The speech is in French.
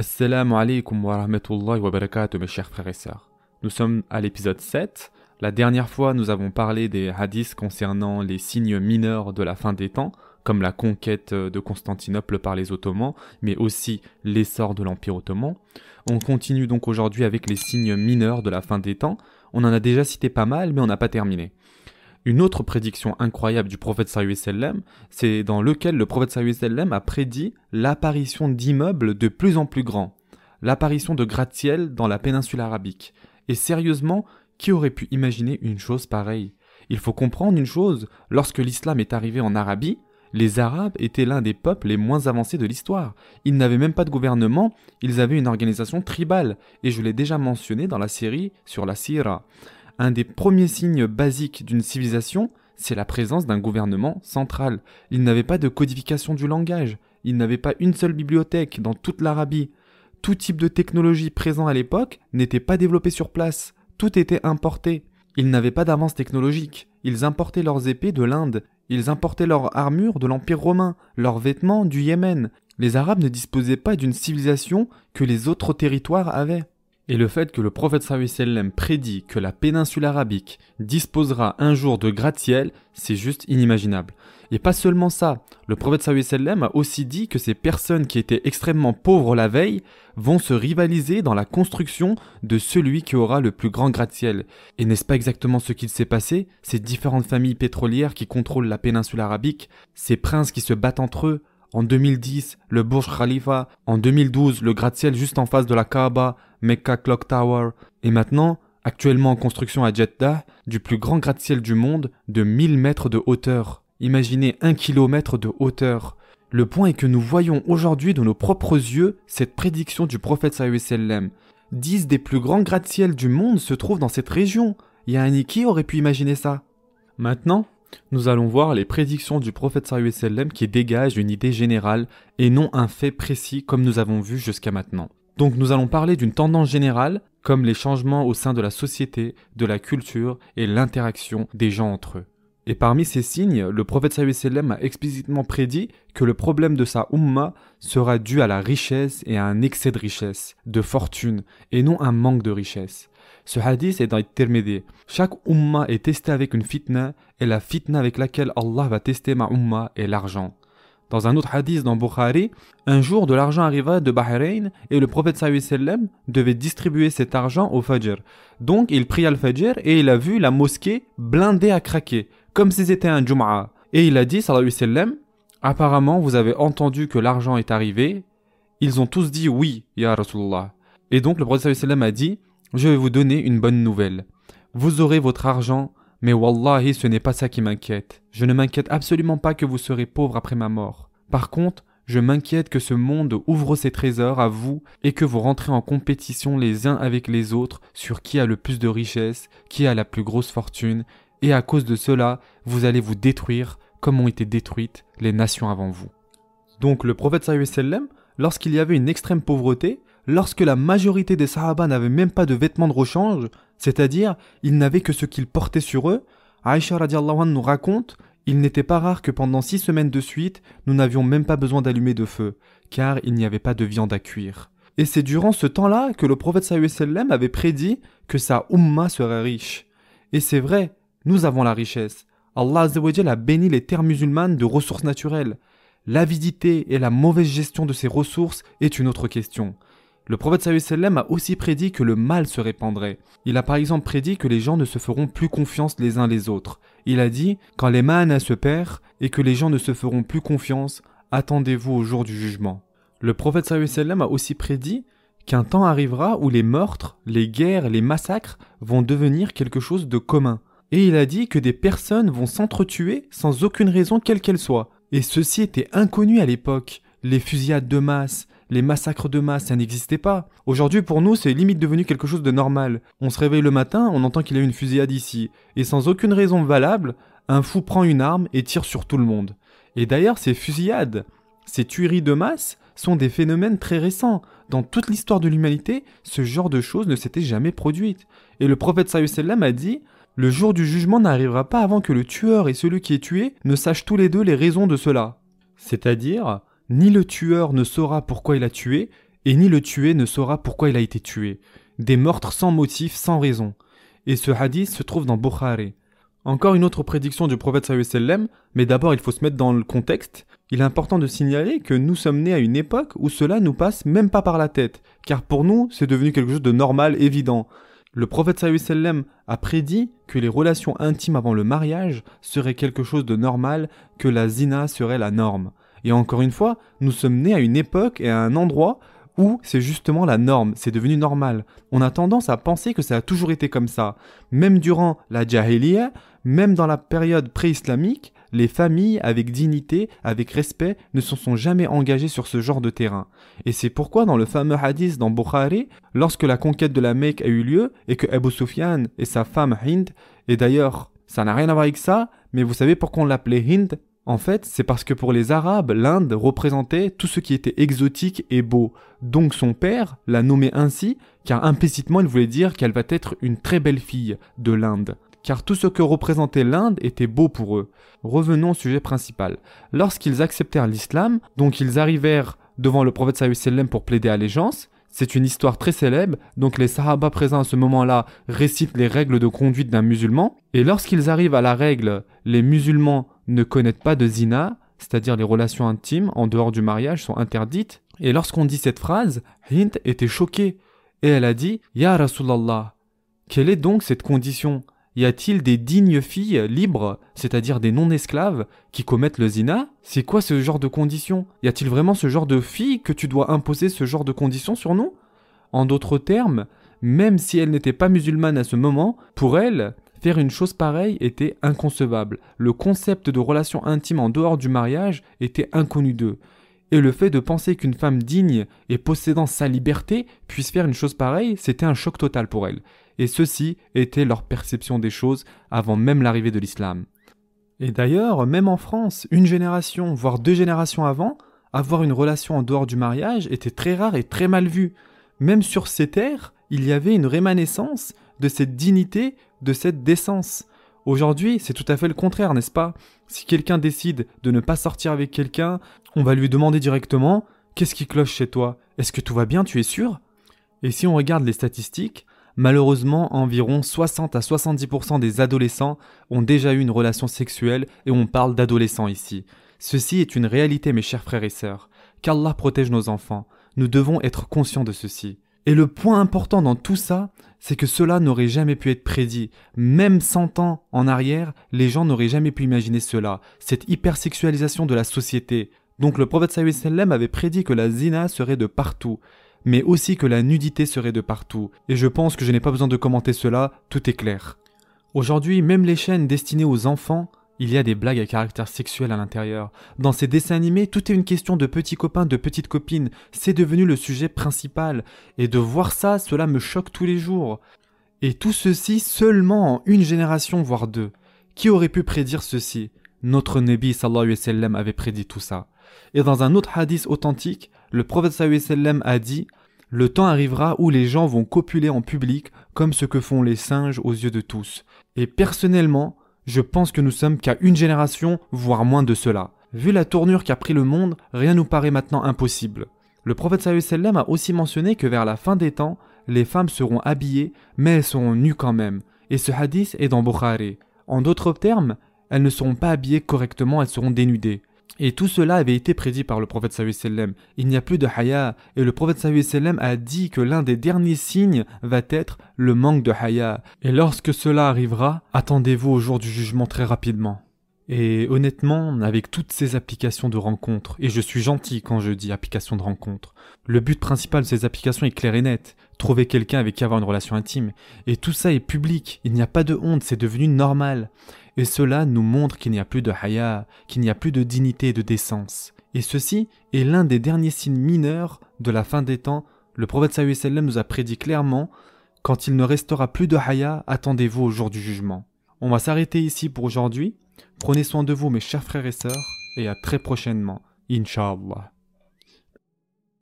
Assalamu alaikum wa rahmatullahi wa barakatuh mes chers frères et sœurs. Nous sommes à l'épisode 7. La dernière fois, nous avons parlé des hadiths concernant les signes mineurs de la fin des temps, comme la conquête de Constantinople par les Ottomans, mais aussi l'essor de l'Empire ottoman. On continue donc aujourd'hui avec les signes mineurs de la fin des temps. On en a déjà cité pas mal, mais on n'a pas terminé. Une autre prédiction incroyable du prophète sallam, c'est dans lequel le prophète sallam a prédit l'apparition d'immeubles de plus en plus grands, l'apparition de gratte-ciel dans la péninsule arabique. Et sérieusement, qui aurait pu imaginer une chose pareille? Il faut comprendre une chose, lorsque l'islam est arrivé en Arabie, les Arabes étaient l'un des peuples les moins avancés de l'histoire. Ils n'avaient même pas de gouvernement, ils avaient une organisation tribale, et je l'ai déjà mentionné dans la série sur la Sira. Un des premiers signes basiques d'une civilisation, c'est la présence d'un gouvernement central. Il n'avait pas de codification du langage, il n'avait pas une seule bibliothèque dans toute l'Arabie. Tout type de technologie présent à l'époque n'était pas développé sur place, tout était importé. Ils n'avaient pas d'avance technologique, ils importaient leurs épées de l'Inde, ils importaient leurs armures de l'Empire romain, leurs vêtements du Yémen. Les Arabes ne disposaient pas d'une civilisation que les autres territoires avaient. Et le fait que le prophète sallam prédit que la péninsule arabique disposera un jour de gratte-ciel, c'est juste inimaginable. Et pas seulement ça, le prophète sallam a aussi dit que ces personnes qui étaient extrêmement pauvres la veille vont se rivaliser dans la construction de celui qui aura le plus grand gratte-ciel. Et n'est-ce pas exactement ce qu'il s'est passé? Ces différentes familles pétrolières qui contrôlent la péninsule arabique, ces princes qui se battent entre eux, en 2010, le Burj Khalifa. En 2012, le gratte-ciel juste en face de la Kaaba, Mecca Clock Tower. Et maintenant, actuellement en construction à Jeddah, du plus grand gratte-ciel du monde de 1000 mètres de hauteur. Imaginez un kilomètre de hauteur. Le point est que nous voyons aujourd'hui de nos propres yeux cette prédiction du prophète sallam. Dix des plus grands gratte-ciels du monde se trouvent dans cette région. Yanni qui aurait pu imaginer ça Maintenant, nous allons voir les prédictions du prophète sallam qui dégagent une idée générale et non un fait précis comme nous avons vu jusqu'à maintenant. Donc nous allons parler d'une tendance générale comme les changements au sein de la société, de la culture et l'interaction des gens entre eux. Et parmi ces signes, le prophète a explicitement prédit que le problème de sa umma sera dû à la richesse et à un excès de richesse, de fortune, et non un manque de richesse. Ce hadith est dans Tirmidhi. Chaque umma est testée avec une fitna, et la fitna avec laquelle Allah va tester ma umma est l'argent. Dans un autre hadith dans Bukhari, un jour de l'argent arriva de Bahreïn et le prophète sallam devait distribuer cet argent au Fajr. Donc il pria le Fajr et il a vu la mosquée blindée à craquer, comme si c'était un Jum'a. Et il a dit sallam, apparemment vous avez entendu que l'argent est arrivé. Ils ont tous dit oui, ya Rasulullah. Et donc le prophète sallam a dit, je vais vous donner une bonne nouvelle. Vous aurez votre argent, mais wallahi ce n'est pas ça qui m'inquiète. Je ne m'inquiète absolument pas que vous serez pauvre après ma mort. Par contre, je m'inquiète que ce monde ouvre ses trésors à vous et que vous rentrez en compétition les uns avec les autres sur qui a le plus de richesse, qui a la plus grosse fortune, et à cause de cela, vous allez vous détruire comme ont été détruites les nations avant vous. Donc le prophète sallam, lorsqu'il y avait une extrême pauvreté, lorsque la majorité des Sahaba n'avaient même pas de vêtements de rechange, c'est-à-dire ils n'avaient que ce qu'ils portaient sur eux, Aïcha radiallahu nous raconte il n'était pas rare que pendant six semaines de suite, nous n'avions même pas besoin d'allumer de feu, car il n'y avait pas de viande à cuire. Et c'est durant ce temps-là que le prophète sallam avait prédit que sa umma serait riche. Et c'est vrai, nous avons la richesse. Allah a béni les terres musulmanes de ressources naturelles. L'avidité et la mauvaise gestion de ces ressources est une autre question. Le prophète a aussi prédit que le mal se répandrait. Il a par exemple prédit que les gens ne se feront plus confiance les uns les autres. Il a dit quand les manas se perdent et que les gens ne se feront plus confiance, attendez-vous au jour du jugement. Le prophète a aussi prédit qu'un temps arrivera où les meurtres, les guerres, les massacres vont devenir quelque chose de commun. Et il a dit que des personnes vont s'entretuer sans aucune raison quelle qu'elle soit. Et ceci était inconnu à l'époque. Les fusillades de masse, les massacres de masse, ça n'existait pas. Aujourd'hui, pour nous, c'est limite devenu quelque chose de normal. On se réveille le matin, on entend qu'il y a une fusillade ici, et sans aucune raison valable, un fou prend une arme et tire sur tout le monde. Et d'ailleurs, ces fusillades, ces tueries de masse, sont des phénomènes très récents. Dans toute l'histoire de l'humanité, ce genre de choses ne s'était jamais produite. Et le prophète sallam a dit Le jour du jugement n'arrivera pas avant que le tueur et celui qui est tué ne sachent tous les deux les raisons de cela. C'est-à-dire, ni le tueur ne saura pourquoi il a tué, et ni le tué ne saura pourquoi il a été tué. Des meurtres sans motif, sans raison. Et ce hadith se trouve dans Bukhari. Encore une autre prédiction du prophète sallam, mais d'abord il faut se mettre dans le contexte. Il est important de signaler que nous sommes nés à une époque où cela nous passe même pas par la tête, car pour nous c'est devenu quelque chose de normal, évident. Le prophète sallam a prédit que les relations intimes avant le mariage seraient quelque chose de normal, que la zina serait la norme. Et encore une fois, nous sommes nés à une époque et à un endroit où c'est justement la norme, c'est devenu normal. On a tendance à penser que ça a toujours été comme ça. Même durant la Jahiliya, même dans la période pré-islamique, les familles, avec dignité, avec respect, ne se sont jamais engagées sur ce genre de terrain. Et c'est pourquoi dans le fameux hadith dans Bukhari, lorsque la conquête de la Mecque a eu lieu, et que Abu Sufyan et sa femme Hind, et d'ailleurs, ça n'a rien à voir avec ça, mais vous savez pourquoi on l'appelait Hind? En fait, c'est parce que pour les Arabes, l'Inde représentait tout ce qui était exotique et beau. Donc son père l'a nommée ainsi, car implicitement il voulait dire qu'elle va être une très belle fille de l'Inde. Car tout ce que représentait l'Inde était beau pour eux. Revenons au sujet principal. Lorsqu'ils acceptèrent l'islam, donc ils arrivèrent devant le prophète sallam pour plaider allégeance, c'est une histoire très célèbre, donc les Sahaba présents à ce moment-là récitent les règles de conduite d'un musulman, et lorsqu'ils arrivent à la règle, les musulmans ne connaissent pas de zina, c'est-à-dire les relations intimes en dehors du mariage sont interdites. Et lorsqu'on dit cette phrase, Hind était choquée et elle a dit Ya Rasulallah, quelle est donc cette condition? Y a-t-il des dignes filles libres, c'est-à-dire des non-esclaves, qui commettent le zina? C'est quoi ce genre de condition Y a-t-il vraiment ce genre de filles que tu dois imposer ce genre de conditions sur nous? En d'autres termes, même si elle n'était pas musulmane à ce moment, pour elle, Faire une chose pareille était inconcevable. Le concept de relation intime en dehors du mariage était inconnu d'eux. Et le fait de penser qu'une femme digne et possédant sa liberté puisse faire une chose pareille, c'était un choc total pour elle. Et ceci était leur perception des choses avant même l'arrivée de l'islam. Et d'ailleurs, même en France, une génération, voire deux générations avant, avoir une relation en dehors du mariage était très rare et très mal vu. Même sur ces terres, il y avait une rémanescence de cette dignité, de cette décence. Aujourd'hui, c'est tout à fait le contraire, n'est-ce pas? Si quelqu'un décide de ne pas sortir avec quelqu'un, on va lui demander directement Qu'est-ce qui cloche chez toi? Est-ce que tout va bien, tu es sûr Et si on regarde les statistiques, malheureusement, environ 60 à 70% des adolescents ont déjà eu une relation sexuelle et on parle d'adolescents ici. Ceci est une réalité, mes chers frères et sœurs. Qu'Allah protège nos enfants. Nous devons être conscients de ceci. Et le point important dans tout ça, c'est que cela n'aurait jamais pu être prédit. Même 100 ans en arrière, les gens n'auraient jamais pu imaginer cela, cette hypersexualisation de la société. Donc le prophète sallam avait prédit que la zina serait de partout, mais aussi que la nudité serait de partout. Et je pense que je n'ai pas besoin de commenter cela, tout est clair. Aujourd'hui, même les chaînes destinées aux enfants il y a des blagues à caractère sexuel à l'intérieur. Dans ces dessins animés, tout est une question de petits copains, de petites copines. C'est devenu le sujet principal. Et de voir ça, cela me choque tous les jours. Et tout ceci seulement en une génération, voire deux. Qui aurait pu prédire ceci? Notre Nabi sallallahu alayhi wa sallam avait prédit tout ça. Et dans un autre hadith authentique, le prophète sallam a dit le temps arrivera où les gens vont copuler en public comme ce que font les singes aux yeux de tous. Et personnellement, je pense que nous sommes qu'à une génération, voire moins de cela. Vu la tournure qu'a pris le monde, rien nous paraît maintenant impossible. Le prophète sallam a aussi mentionné que vers la fin des temps, les femmes seront habillées, mais elles seront nues quand même. Et ce hadith est dans Bukhari. En d'autres termes, elles ne seront pas habillées correctement, elles seront dénudées. Et tout cela avait été prédit par le prophète sallam. Il n'y a plus de haya, et le prophète sallam a dit que l'un des derniers signes va être le manque de haya. Et lorsque cela arrivera, attendez-vous au jour du jugement très rapidement. Et honnêtement, avec toutes ces applications de rencontres, et je suis gentil quand je dis applications de rencontres, le but principal de ces applications est clair et net, trouver quelqu'un avec qui avoir une relation intime. Et tout ça est public, il n'y a pas de honte, c'est devenu normal. Et cela nous montre qu'il n'y a plus de haya, qu'il n'y a plus de dignité et de décence. Et ceci est l'un des derniers signes mineurs de la fin des temps. Le prophète sallam nous a prédit clairement quand il ne restera plus de haya, attendez-vous au jour du jugement. On va s'arrêter ici pour aujourd'hui. Prenez soin de vous mes chers frères et sœurs et à très prochainement. Inch'Allah.